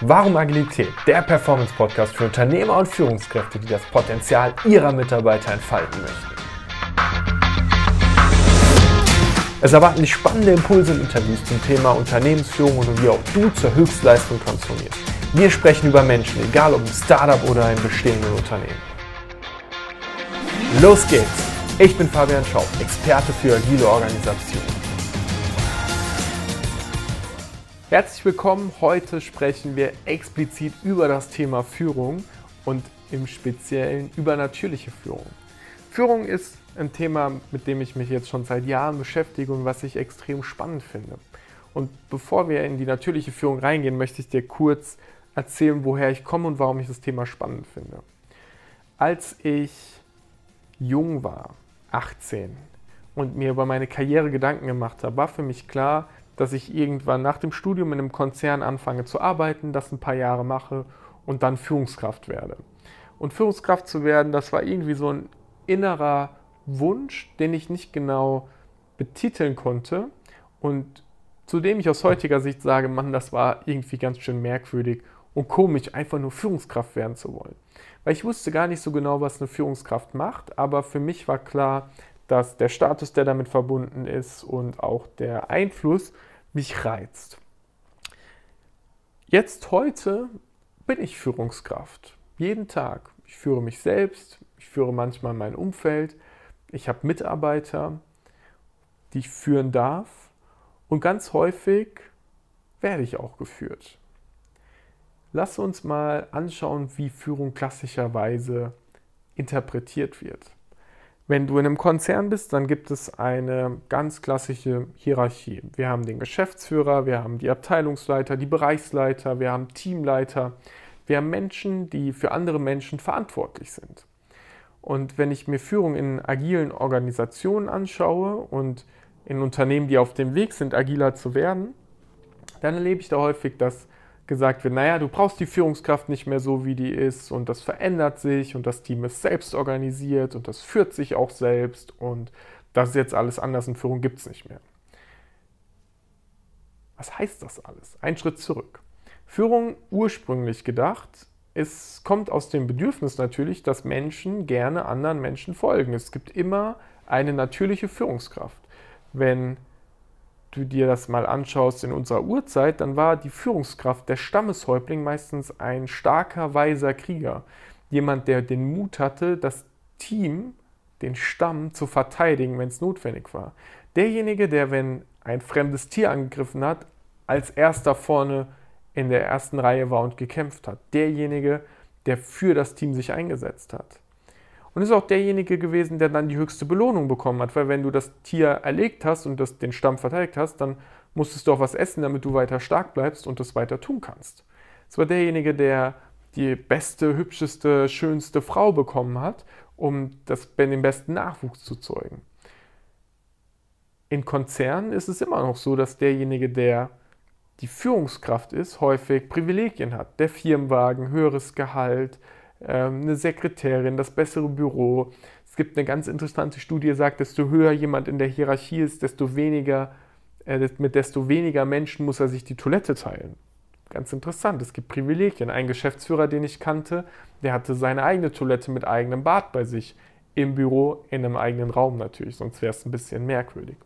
Warum Agilität? Der Performance-Podcast für Unternehmer und Führungskräfte, die das Potenzial ihrer Mitarbeiter entfalten möchten. Es erwarten dich spannende Impulse und Interviews zum Thema Unternehmensführung und wie auch du zur Höchstleistung transformierst. Wir sprechen über Menschen, egal ob im Startup oder im bestehenden Unternehmen. Los geht's! Ich bin Fabian Schaub, Experte für agile Organisationen. Herzlich willkommen. Heute sprechen wir explizit über das Thema Führung und im Speziellen über natürliche Führung. Führung ist ein Thema, mit dem ich mich jetzt schon seit Jahren beschäftige und was ich extrem spannend finde. Und bevor wir in die natürliche Führung reingehen, möchte ich dir kurz erzählen, woher ich komme und warum ich das Thema spannend finde. Als ich jung war, 18, und mir über meine Karriere Gedanken gemacht habe, war für mich klar, dass ich irgendwann nach dem Studium in einem Konzern anfange zu arbeiten, das ein paar Jahre mache und dann Führungskraft werde. Und Führungskraft zu werden, das war irgendwie so ein innerer Wunsch, den ich nicht genau betiteln konnte und zu dem ich aus heutiger Sicht sage, Mann, das war irgendwie ganz schön merkwürdig und komisch, einfach nur Führungskraft werden zu wollen. Weil ich wusste gar nicht so genau, was eine Führungskraft macht, aber für mich war klar, dass der Status, der damit verbunden ist und auch der Einfluss mich reizt. Jetzt heute bin ich Führungskraft. Jeden Tag. Ich führe mich selbst, ich führe manchmal mein Umfeld, ich habe Mitarbeiter, die ich führen darf und ganz häufig werde ich auch geführt. Lass uns mal anschauen, wie Führung klassischerweise interpretiert wird. Wenn du in einem Konzern bist, dann gibt es eine ganz klassische Hierarchie. Wir haben den Geschäftsführer, wir haben die Abteilungsleiter, die Bereichsleiter, wir haben Teamleiter, wir haben Menschen, die für andere Menschen verantwortlich sind. Und wenn ich mir Führung in agilen Organisationen anschaue und in Unternehmen, die auf dem Weg sind, agiler zu werden, dann erlebe ich da häufig, dass gesagt wird, naja, du brauchst die Führungskraft nicht mehr so, wie die ist und das verändert sich und das Team ist selbst organisiert und das führt sich auch selbst und das ist jetzt alles anders und Führung gibt es nicht mehr. Was heißt das alles? Ein Schritt zurück. Führung ursprünglich gedacht, es kommt aus dem Bedürfnis natürlich, dass Menschen gerne anderen Menschen folgen. Es gibt immer eine natürliche Führungskraft. Wenn du dir das mal anschaust in unserer Urzeit, dann war die Führungskraft der Stammeshäuptling meistens ein starker, weiser Krieger. Jemand, der den Mut hatte, das Team, den Stamm zu verteidigen, wenn es notwendig war. Derjenige, der, wenn ein fremdes Tier angegriffen hat, als erster vorne in der ersten Reihe war und gekämpft hat. Derjenige, der für das Team sich eingesetzt hat. Und ist auch derjenige gewesen, der dann die höchste Belohnung bekommen hat, weil wenn du das Tier erlegt hast und das, den Stamm verteidigt hast, dann musstest du auch was essen, damit du weiter stark bleibst und das weiter tun kannst. Es war derjenige, der die beste, hübscheste, schönste Frau bekommen hat, um das, den besten Nachwuchs zu zeugen. In Konzernen ist es immer noch so, dass derjenige, der die Führungskraft ist, häufig Privilegien hat. Der Firmenwagen, höheres Gehalt, eine Sekretärin, das bessere Büro. Es gibt eine ganz interessante Studie, die sagt, desto höher jemand in der Hierarchie ist, desto weniger, äh, mit desto weniger Menschen muss er sich die Toilette teilen. Ganz interessant, es gibt Privilegien. Ein Geschäftsführer, den ich kannte, der hatte seine eigene Toilette mit eigenem Bad bei sich im Büro, in einem eigenen Raum natürlich, sonst wäre es ein bisschen merkwürdig.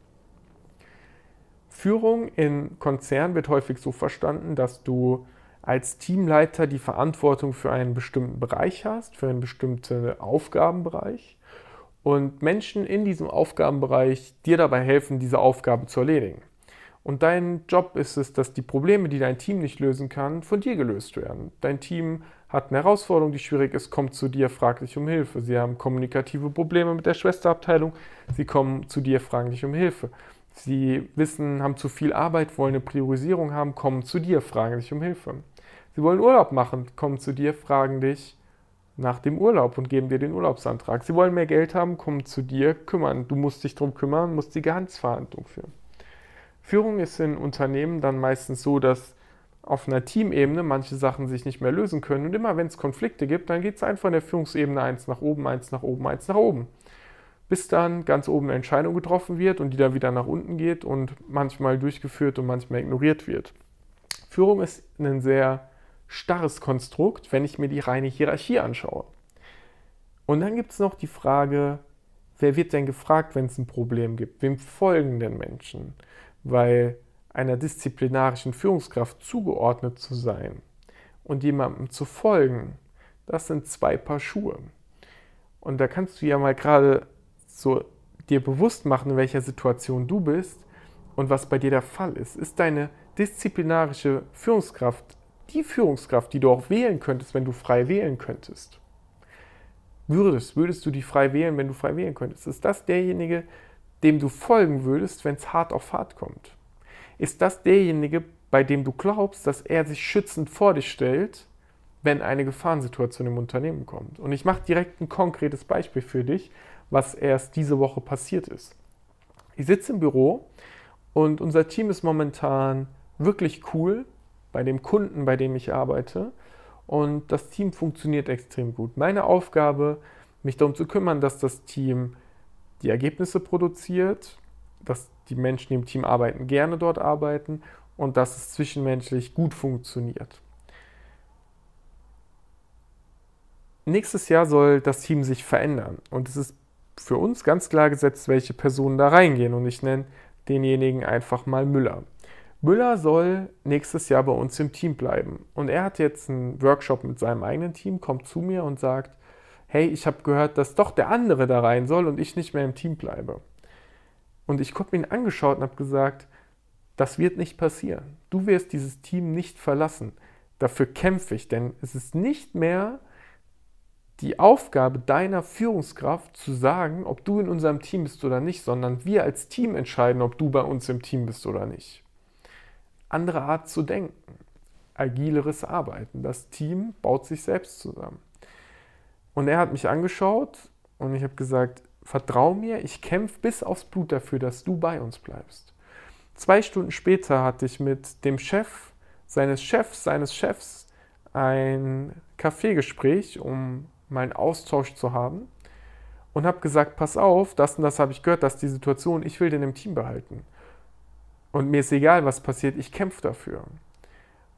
Führung in Konzernen wird häufig so verstanden, dass du als Teamleiter die Verantwortung für einen bestimmten Bereich hast, für einen bestimmten Aufgabenbereich und Menschen in diesem Aufgabenbereich dir dabei helfen, diese Aufgabe zu erledigen. Und dein Job ist es, dass die Probleme, die dein Team nicht lösen kann, von dir gelöst werden. Dein Team hat eine Herausforderung, die schwierig ist, kommt zu dir, fragt dich um Hilfe. Sie haben kommunikative Probleme mit der Schwesterabteilung, sie kommen zu dir, fragen dich um Hilfe. Sie wissen, haben zu viel Arbeit, wollen eine Priorisierung haben, kommen zu dir, fragen dich um Hilfe. Sie wollen Urlaub machen, kommen zu dir, fragen dich nach dem Urlaub und geben dir den Urlaubsantrag. Sie wollen mehr Geld haben, kommen zu dir, kümmern. Du musst dich darum kümmern, musst die Gehaltsverhandlung führen. Führung ist in Unternehmen dann meistens so, dass auf einer Teamebene manche Sachen sich nicht mehr lösen können. Und immer wenn es Konflikte gibt, dann geht es einfach in der Führungsebene eins nach oben, eins nach oben, eins nach oben. Bis dann ganz oben eine Entscheidung getroffen wird und die dann wieder nach unten geht und manchmal durchgeführt und manchmal ignoriert wird. Führung ist ein sehr starres Konstrukt, wenn ich mir die reine Hierarchie anschaue. Und dann gibt es noch die Frage, wer wird denn gefragt, wenn es ein Problem gibt? Wem folgen denn Menschen? Weil einer disziplinarischen Führungskraft zugeordnet zu sein und jemandem zu folgen, das sind zwei Paar Schuhe. Und da kannst du ja mal gerade so dir bewusst machen, in welcher Situation du bist und was bei dir der Fall ist. Ist deine disziplinarische Führungskraft die Führungskraft, die du auch wählen könntest, wenn du frei wählen könntest? Würdest, würdest du die frei wählen, wenn du frei wählen könntest? Ist das derjenige, dem du folgen würdest, wenn es hart auf hart kommt? Ist das derjenige, bei dem du glaubst, dass er sich schützend vor dich stellt, wenn eine Gefahrensituation im Unternehmen kommt? Und ich mache direkt ein konkretes Beispiel für dich, was erst diese Woche passiert ist. Ich sitze im Büro und unser Team ist momentan wirklich cool bei dem Kunden, bei dem ich arbeite. Und das Team funktioniert extrem gut. Meine Aufgabe, mich darum zu kümmern, dass das Team die Ergebnisse produziert, dass die Menschen, die im Team arbeiten, gerne dort arbeiten und dass es zwischenmenschlich gut funktioniert. Nächstes Jahr soll das Team sich verändern und es ist für uns ganz klar gesetzt, welche Personen da reingehen und ich nenne denjenigen einfach mal Müller. Müller soll nächstes Jahr bei uns im Team bleiben und er hat jetzt einen Workshop mit seinem eigenen Team, kommt zu mir und sagt, hey, ich habe gehört, dass doch der andere da rein soll und ich nicht mehr im Team bleibe. Und ich habe ihn angeschaut und habe gesagt, das wird nicht passieren. Du wirst dieses Team nicht verlassen. Dafür kämpfe ich, denn es ist nicht mehr die Aufgabe deiner Führungskraft zu sagen, ob du in unserem Team bist oder nicht, sondern wir als Team entscheiden, ob du bei uns im Team bist oder nicht. Andere Art zu denken, agileres Arbeiten. Das Team baut sich selbst zusammen. Und er hat mich angeschaut und ich habe gesagt, vertrau mir, ich kämpfe bis aufs Blut dafür, dass du bei uns bleibst. Zwei Stunden später hatte ich mit dem Chef seines Chefs, seines Chefs ein Kaffeegespräch, um meinen Austausch zu haben und habe gesagt, pass auf, das und das habe ich gehört, dass die Situation, ich will den im Team behalten. Und mir ist egal, was passiert, ich kämpfe dafür.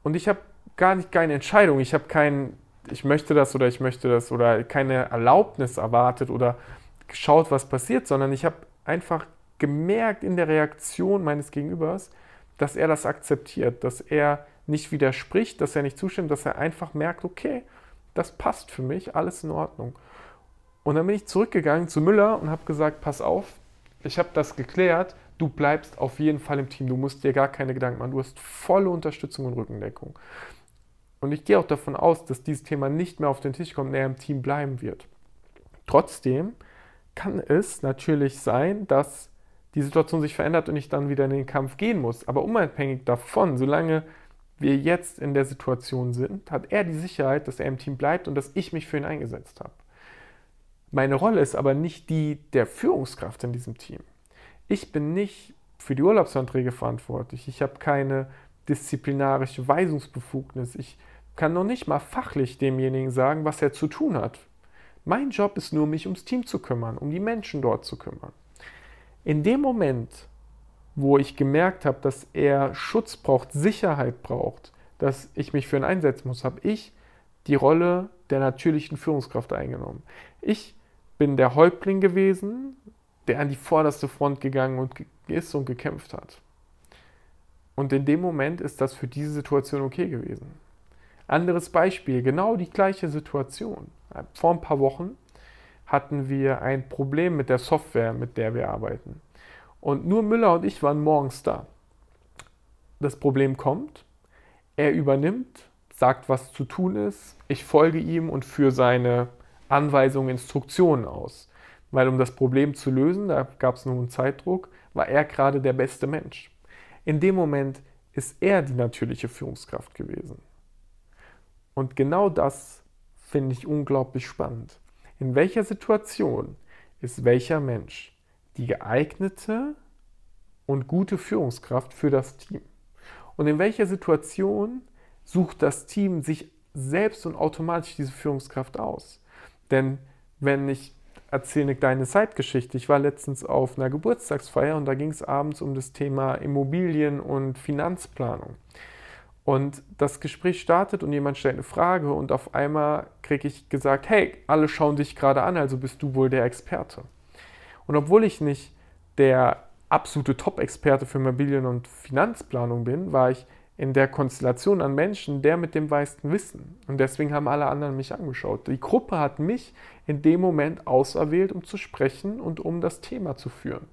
Und ich habe gar nicht keine Entscheidung, ich habe kein, ich möchte das oder ich möchte das oder keine Erlaubnis erwartet oder geschaut, was passiert, sondern ich habe einfach gemerkt in der Reaktion meines Gegenübers, dass er das akzeptiert, dass er nicht widerspricht, dass er nicht zustimmt, dass er einfach merkt, okay, das passt für mich, alles in Ordnung. Und dann bin ich zurückgegangen zu Müller und habe gesagt, pass auf, ich habe das geklärt, du bleibst auf jeden Fall im Team, du musst dir gar keine Gedanken machen, du hast volle Unterstützung und Rückendeckung. Und ich gehe auch davon aus, dass dieses Thema nicht mehr auf den Tisch kommt und er im Team bleiben wird. Trotzdem kann es natürlich sein, dass die Situation sich verändert und ich dann wieder in den Kampf gehen muss. Aber unabhängig davon, solange wir jetzt in der Situation sind, hat er die Sicherheit, dass er im Team bleibt und dass ich mich für ihn eingesetzt habe. Meine Rolle ist aber nicht die der Führungskraft in diesem Team. Ich bin nicht für die Urlaubsanträge verantwortlich. Ich habe keine disziplinarische Weisungsbefugnis. Ich kann noch nicht mal fachlich demjenigen sagen, was er zu tun hat. Mein Job ist nur, mich ums Team zu kümmern, um die Menschen dort zu kümmern. In dem Moment, wo ich gemerkt habe, dass er Schutz braucht, Sicherheit braucht, dass ich mich für ihn einsetzen muss, habe ich die Rolle der natürlichen Führungskraft eingenommen. Ich bin der Häuptling gewesen, der an die vorderste Front gegangen und ist und gekämpft hat. Und in dem Moment ist das für diese Situation okay gewesen. Anderes Beispiel, genau die gleiche Situation. Vor ein paar Wochen hatten wir ein Problem mit der Software, mit der wir arbeiten. Und nur Müller und ich waren morgens da. Das Problem kommt, er übernimmt, sagt, was zu tun ist, ich folge ihm und führe seine Anweisungen, Instruktionen aus. Weil um das Problem zu lösen, da gab es einen Zeitdruck, war er gerade der beste Mensch. In dem Moment ist er die natürliche Führungskraft gewesen. Und genau das finde ich unglaublich spannend. In welcher Situation ist welcher Mensch die geeignete und gute Führungskraft für das Team? Und in welcher Situation sucht das Team sich selbst und automatisch diese Führungskraft aus? Denn wenn ich erzähle eine kleine Zeitgeschichte. Ich war letztens auf einer Geburtstagsfeier und da ging es abends um das Thema Immobilien und Finanzplanung. Und das Gespräch startet und jemand stellt eine Frage und auf einmal kriege ich gesagt, hey, alle schauen dich gerade an, also bist du wohl der Experte. Und obwohl ich nicht der absolute Top-Experte für Immobilien- und Finanzplanung bin, war ich in der Konstellation an Menschen der mit dem meisten Wissen. Und deswegen haben alle anderen mich angeschaut. Die Gruppe hat mich in dem Moment auserwählt, um zu sprechen und um das Thema zu führen.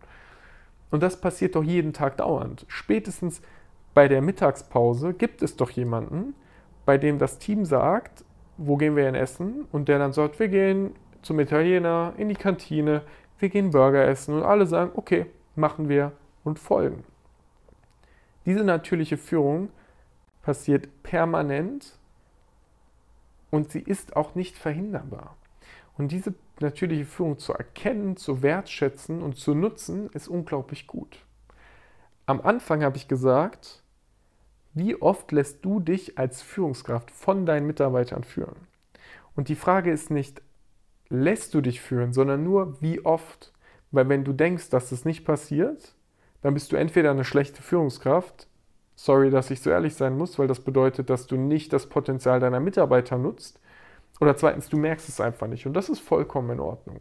Und das passiert doch jeden Tag dauernd. Spätestens bei der Mittagspause gibt es doch jemanden, bei dem das Team sagt, wo gehen wir in Essen? Und der dann sagt, wir gehen zum Italiener, in die Kantine, wir gehen Burger essen. Und alle sagen, okay, machen wir und folgen. Diese natürliche Führung passiert permanent und sie ist auch nicht verhinderbar. Und diese natürliche Führung zu erkennen, zu wertschätzen und zu nutzen, ist unglaublich gut. Am Anfang habe ich gesagt, wie oft lässt du dich als Führungskraft von deinen Mitarbeitern führen? Und die Frage ist nicht, lässt du dich führen, sondern nur, wie oft. Weil wenn du denkst, dass das nicht passiert, dann bist du entweder eine schlechte Führungskraft, sorry, dass ich so ehrlich sein muss, weil das bedeutet, dass du nicht das Potenzial deiner Mitarbeiter nutzt, oder zweitens, du merkst es einfach nicht und das ist vollkommen in Ordnung.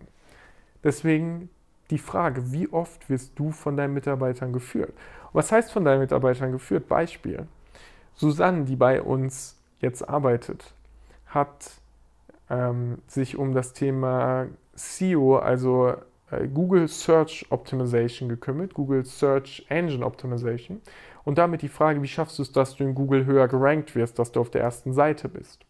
Deswegen die Frage, wie oft wirst du von deinen Mitarbeitern geführt? was heißt von deinen Mitarbeitern geführt? Beispiel. Susanne, die bei uns jetzt arbeitet, hat ähm, sich um das Thema SEO, also Google Search Optimization gekümmert, Google Search Engine Optimization. Und damit die Frage, wie schaffst du es, dass du in Google höher gerankt wirst, dass du auf der ersten Seite bist?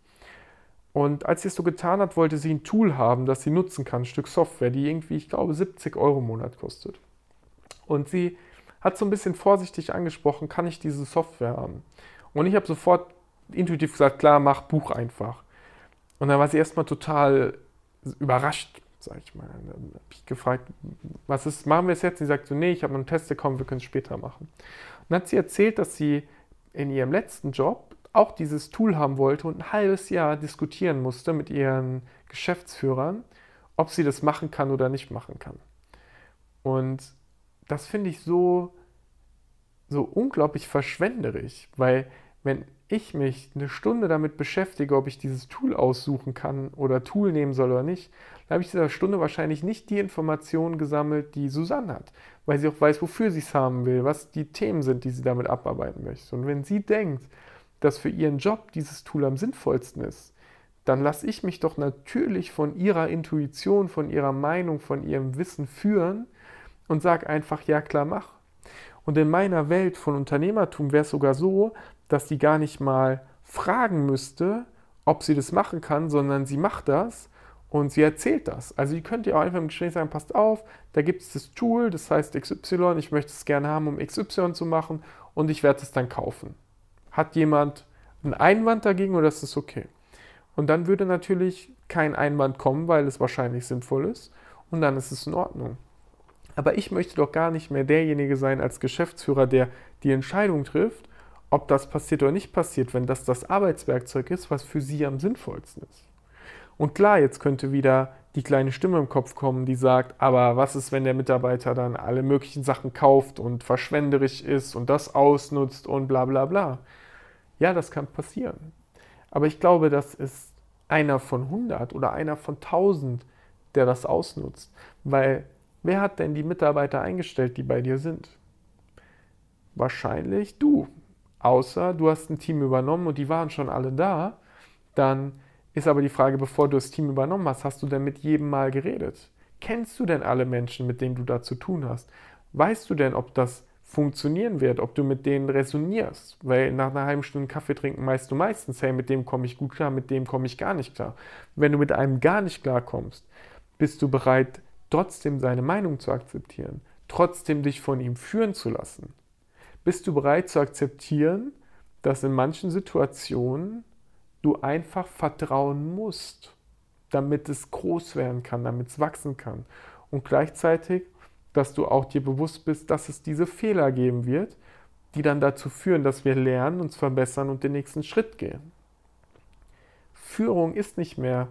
Und als sie es so getan hat, wollte sie ein Tool haben, das sie nutzen kann, ein Stück Software, die irgendwie, ich glaube, 70 Euro im Monat kostet. Und sie hat so ein bisschen vorsichtig angesprochen, kann ich diese Software haben? Und ich habe sofort intuitiv gesagt, klar, mach Buch einfach. Und dann war sie erstmal total überrascht, sag ich mal. Habe ich gefragt, was ist, machen wir es jetzt? Sie sagt so, nee, ich habe noch einen Test bekommen, wir können es später machen. Und dann hat sie erzählt, dass sie in ihrem letzten Job auch dieses Tool haben wollte und ein halbes Jahr diskutieren musste mit ihren Geschäftsführern, ob sie das machen kann oder nicht machen kann. Und das finde ich so, so unglaublich verschwenderisch, weil wenn ich mich eine Stunde damit beschäftige, ob ich dieses Tool aussuchen kann oder Tool nehmen soll oder nicht, dann habe ich in dieser Stunde wahrscheinlich nicht die Informationen gesammelt, die Susanne hat, weil sie auch weiß, wofür sie es haben will, was die Themen sind, die sie damit abarbeiten möchte. Und wenn sie denkt, dass für ihren Job dieses Tool am sinnvollsten ist, dann lasse ich mich doch natürlich von ihrer Intuition, von ihrer Meinung, von ihrem Wissen führen und sage einfach, ja klar, mach. Und in meiner Welt von Unternehmertum wäre es sogar so, dass sie gar nicht mal fragen müsste, ob sie das machen kann, sondern sie macht das und sie erzählt das. Also ihr könnt ihr auch einfach im Gespräch sagen, passt auf, da gibt es das Tool, das heißt XY, ich möchte es gerne haben, um XY zu machen und ich werde es dann kaufen. Hat jemand einen Einwand dagegen oder ist es okay? Und dann würde natürlich kein Einwand kommen, weil es wahrscheinlich sinnvoll ist und dann ist es in Ordnung. Aber ich möchte doch gar nicht mehr derjenige sein als Geschäftsführer, der die Entscheidung trifft, ob das passiert oder nicht passiert, wenn das das Arbeitswerkzeug ist, was für Sie am sinnvollsten ist. Und klar, jetzt könnte wieder die kleine Stimme im Kopf kommen, die sagt, aber was ist, wenn der Mitarbeiter dann alle möglichen Sachen kauft und verschwenderisch ist und das ausnutzt und bla bla bla. Ja, das kann passieren. Aber ich glaube, das ist einer von 100 oder einer von 1000, der das ausnutzt, weil Wer hat denn die Mitarbeiter eingestellt, die bei dir sind? Wahrscheinlich du. Außer du hast ein Team übernommen und die waren schon alle da. Dann ist aber die Frage, bevor du das Team übernommen hast, hast du denn mit jedem mal geredet? Kennst du denn alle Menschen, mit denen du da zu tun hast? Weißt du denn, ob das funktionieren wird, ob du mit denen resonierst? Weil nach einer halben Stunde Kaffee trinken weißt du meistens, hey, mit dem komme ich gut klar, mit dem komme ich gar nicht klar. Wenn du mit einem gar nicht klar kommst, bist du bereit, trotzdem seine Meinung zu akzeptieren, trotzdem dich von ihm führen zu lassen? Bist du bereit zu akzeptieren, dass in manchen Situationen du einfach vertrauen musst, damit es groß werden kann, damit es wachsen kann? Und gleichzeitig, dass du auch dir bewusst bist, dass es diese Fehler geben wird, die dann dazu führen, dass wir lernen, uns verbessern und den nächsten Schritt gehen. Führung ist nicht mehr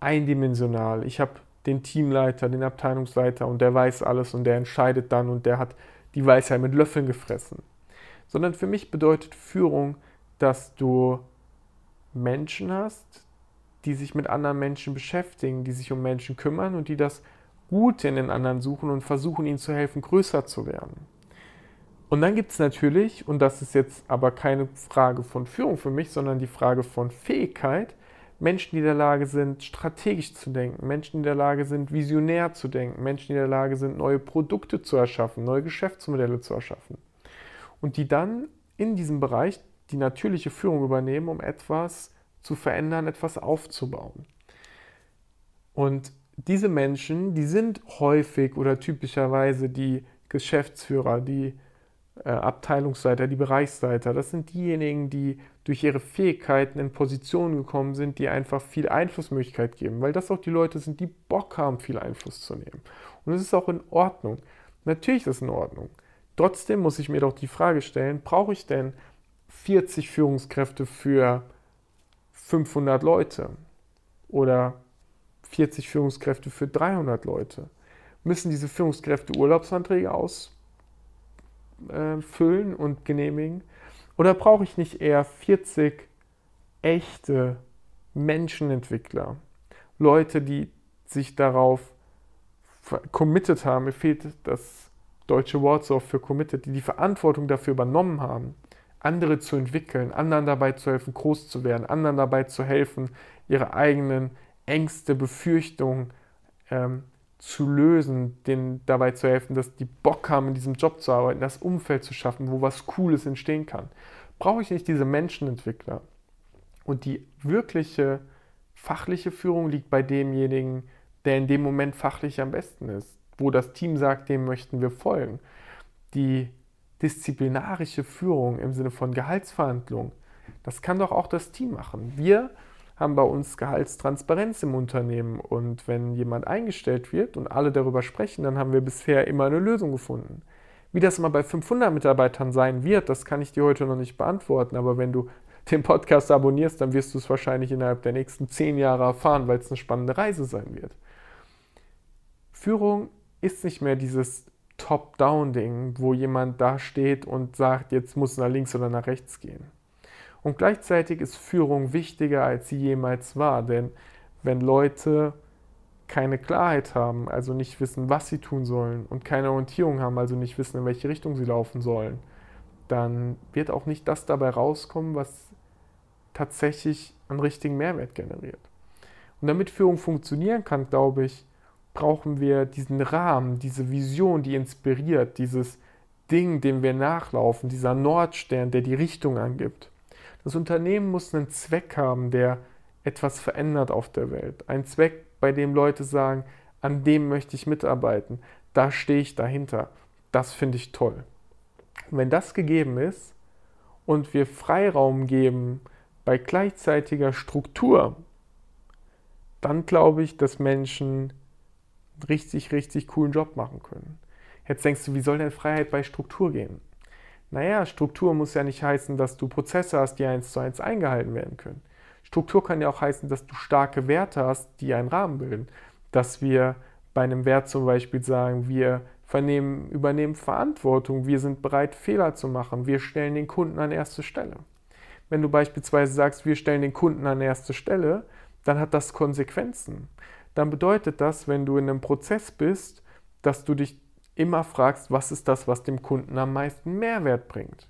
eindimensional. Ich habe den Teamleiter, den Abteilungsleiter und der weiß alles und der entscheidet dann und der hat die Weisheit mit Löffeln gefressen. Sondern für mich bedeutet Führung, dass du Menschen hast, die sich mit anderen Menschen beschäftigen, die sich um Menschen kümmern und die das Gute in den anderen suchen und versuchen, ihnen zu helfen, größer zu werden. Und dann gibt es natürlich, und das ist jetzt aber keine Frage von Führung für mich, sondern die Frage von Fähigkeit, Menschen, die in der Lage sind, strategisch zu denken, Menschen, die in der Lage sind, visionär zu denken, Menschen, die in der Lage sind, neue Produkte zu erschaffen, neue Geschäftsmodelle zu erschaffen. Und die dann in diesem Bereich die natürliche Führung übernehmen, um etwas zu verändern, etwas aufzubauen. Und diese Menschen, die sind häufig oder typischerweise die Geschäftsführer, die Abteilungsleiter, die Bereichsleiter. Das sind diejenigen, die durch ihre Fähigkeiten in Positionen gekommen sind, die einfach viel Einflussmöglichkeit geben, weil das auch die Leute sind, die Bock haben, viel Einfluss zu nehmen. Und es ist auch in Ordnung. Natürlich ist es in Ordnung. Trotzdem muss ich mir doch die Frage stellen, brauche ich denn 40 Führungskräfte für 500 Leute oder 40 Führungskräfte für 300 Leute? Müssen diese Führungskräfte Urlaubsanträge ausfüllen und genehmigen? Oder brauche ich nicht eher 40 echte Menschenentwickler? Leute, die sich darauf committed haben, mir fehlt das deutsche Wort so für committed, die die Verantwortung dafür übernommen haben, andere zu entwickeln, anderen dabei zu helfen, groß zu werden, anderen dabei zu helfen, ihre eigenen Ängste, Befürchtungen ähm, zu lösen, denen dabei zu helfen, dass die Bock haben, in diesem Job zu arbeiten, das Umfeld zu schaffen, wo was Cooles entstehen kann. Brauche ich nicht diese Menschenentwickler? Und die wirkliche fachliche Führung liegt bei demjenigen, der in dem Moment fachlich am besten ist, wo das Team sagt, dem möchten wir folgen. Die disziplinarische Führung im Sinne von Gehaltsverhandlungen, das kann doch auch das Team machen. Wir haben bei uns Gehaltstransparenz im Unternehmen und wenn jemand eingestellt wird und alle darüber sprechen, dann haben wir bisher immer eine Lösung gefunden. Wie das mal bei 500 Mitarbeitern sein wird, das kann ich dir heute noch nicht beantworten, aber wenn du den Podcast abonnierst, dann wirst du es wahrscheinlich innerhalb der nächsten zehn Jahre erfahren, weil es eine spannende Reise sein wird. Führung ist nicht mehr dieses Top-Down-Ding, wo jemand da steht und sagt, jetzt muss nach links oder nach rechts gehen. Und gleichzeitig ist Führung wichtiger, als sie jemals war, denn wenn Leute keine Klarheit haben, also nicht wissen, was sie tun sollen und keine Orientierung haben, also nicht wissen, in welche Richtung sie laufen sollen, dann wird auch nicht das dabei rauskommen, was tatsächlich einen richtigen Mehrwert generiert. Und damit Führung funktionieren kann, glaube ich, brauchen wir diesen Rahmen, diese Vision, die inspiriert, dieses Ding, dem wir nachlaufen, dieser Nordstern, der die Richtung angibt. Das Unternehmen muss einen Zweck haben, der etwas verändert auf der Welt. Ein Zweck, bei dem Leute sagen, an dem möchte ich mitarbeiten, da stehe ich dahinter. Das finde ich toll. Und wenn das gegeben ist und wir Freiraum geben bei gleichzeitiger Struktur, dann glaube ich, dass Menschen richtig, richtig coolen Job machen können. Jetzt denkst du, wie soll denn Freiheit bei Struktur gehen? Naja, Struktur muss ja nicht heißen, dass du Prozesse hast, die eins zu eins eingehalten werden können. Struktur kann ja auch heißen, dass du starke Werte hast, die einen Rahmen bilden. Dass wir bei einem Wert zum Beispiel sagen, wir vernehmen, übernehmen Verantwortung, wir sind bereit, Fehler zu machen, wir stellen den Kunden an erste Stelle. Wenn du beispielsweise sagst, wir stellen den Kunden an erste Stelle, dann hat das Konsequenzen dann bedeutet das, wenn du in einem Prozess bist, dass du dich immer fragst, was ist das, was dem Kunden am meisten Mehrwert bringt.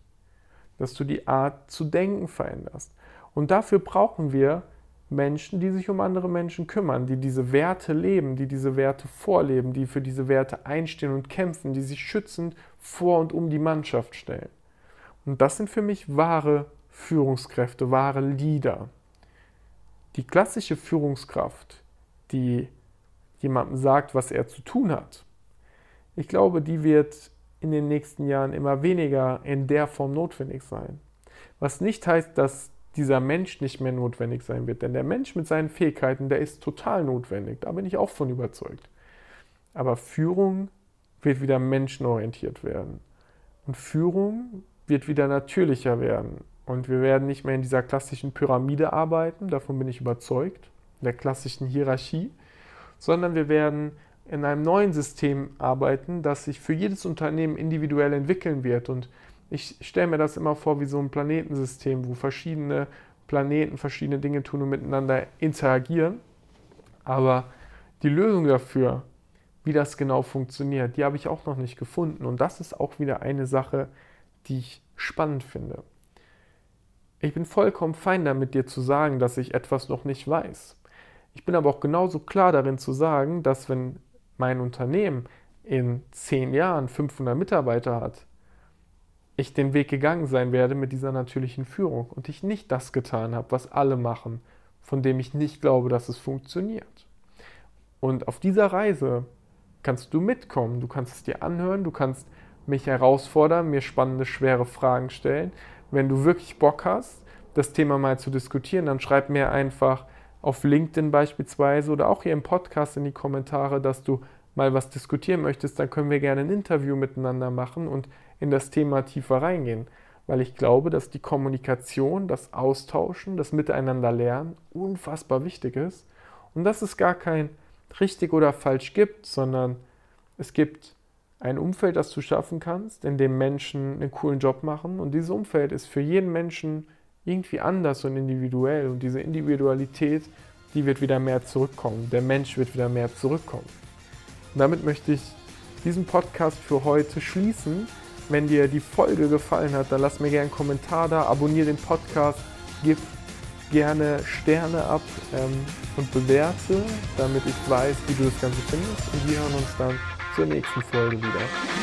Dass du die Art zu denken veränderst. Und dafür brauchen wir Menschen, die sich um andere Menschen kümmern, die diese Werte leben, die diese Werte vorleben, die für diese Werte einstehen und kämpfen, die sich schützend vor und um die Mannschaft stellen. Und das sind für mich wahre Führungskräfte, wahre Leader. Die klassische Führungskraft, die jemandem sagt, was er zu tun hat, ich glaube, die wird in den nächsten Jahren immer weniger in der Form notwendig sein. Was nicht heißt, dass dieser Mensch nicht mehr notwendig sein wird, denn der Mensch mit seinen Fähigkeiten, der ist total notwendig, da bin ich auch von überzeugt. Aber Führung wird wieder menschenorientiert werden. Und Führung wird wieder natürlicher werden. Und wir werden nicht mehr in dieser klassischen Pyramide arbeiten, davon bin ich überzeugt, der klassischen Hierarchie, sondern wir werden in einem neuen System arbeiten, das sich für jedes Unternehmen individuell entwickeln wird. Und Ich stelle mir das immer vor wie so ein Planetensystem, wo verschiedene Planeten verschiedene Dinge tun und miteinander interagieren. Aber die Lösung dafür, wie das genau funktioniert, die habe ich auch noch nicht gefunden. Und das ist auch wieder eine Sache, die ich spannend finde. Ich bin vollkommen fein damit, dir zu sagen, dass ich etwas noch nicht weiß. Ich bin aber auch genauso klar darin zu sagen, dass wenn mein Unternehmen in zehn Jahren 500 Mitarbeiter hat, ich den Weg gegangen sein werde mit dieser natürlichen Führung und ich nicht das getan habe, was alle machen, von dem ich nicht glaube, dass es funktioniert. Und auf dieser Reise kannst du mitkommen, du kannst es dir anhören, du kannst mich herausfordern, mir spannende, schwere Fragen stellen. Wenn du wirklich Bock hast, das Thema mal zu diskutieren, dann schreib mir einfach auf LinkedIn beispielsweise oder auch hier im Podcast in die Kommentare, dass du mal was diskutieren möchtest, dann können wir gerne ein Interview miteinander machen und in das Thema tiefer reingehen. Weil ich glaube, dass die Kommunikation, das Austauschen, das Miteinander lernen unfassbar wichtig ist und dass es gar kein richtig oder falsch gibt, sondern es gibt ein Umfeld, das du schaffen kannst, in dem Menschen einen coolen Job machen und dieses Umfeld ist für jeden Menschen irgendwie anders und individuell und diese Individualität, die wird wieder mehr zurückkommen. Der Mensch wird wieder mehr zurückkommen. Und damit möchte ich diesen Podcast für heute schließen. Wenn dir die Folge gefallen hat, dann lass mir gerne einen Kommentar da, abonniere den Podcast, gib gerne Sterne ab ähm, und bewerte, damit ich weiß, wie du das Ganze findest. Und wir hören uns dann zur nächsten Folge wieder.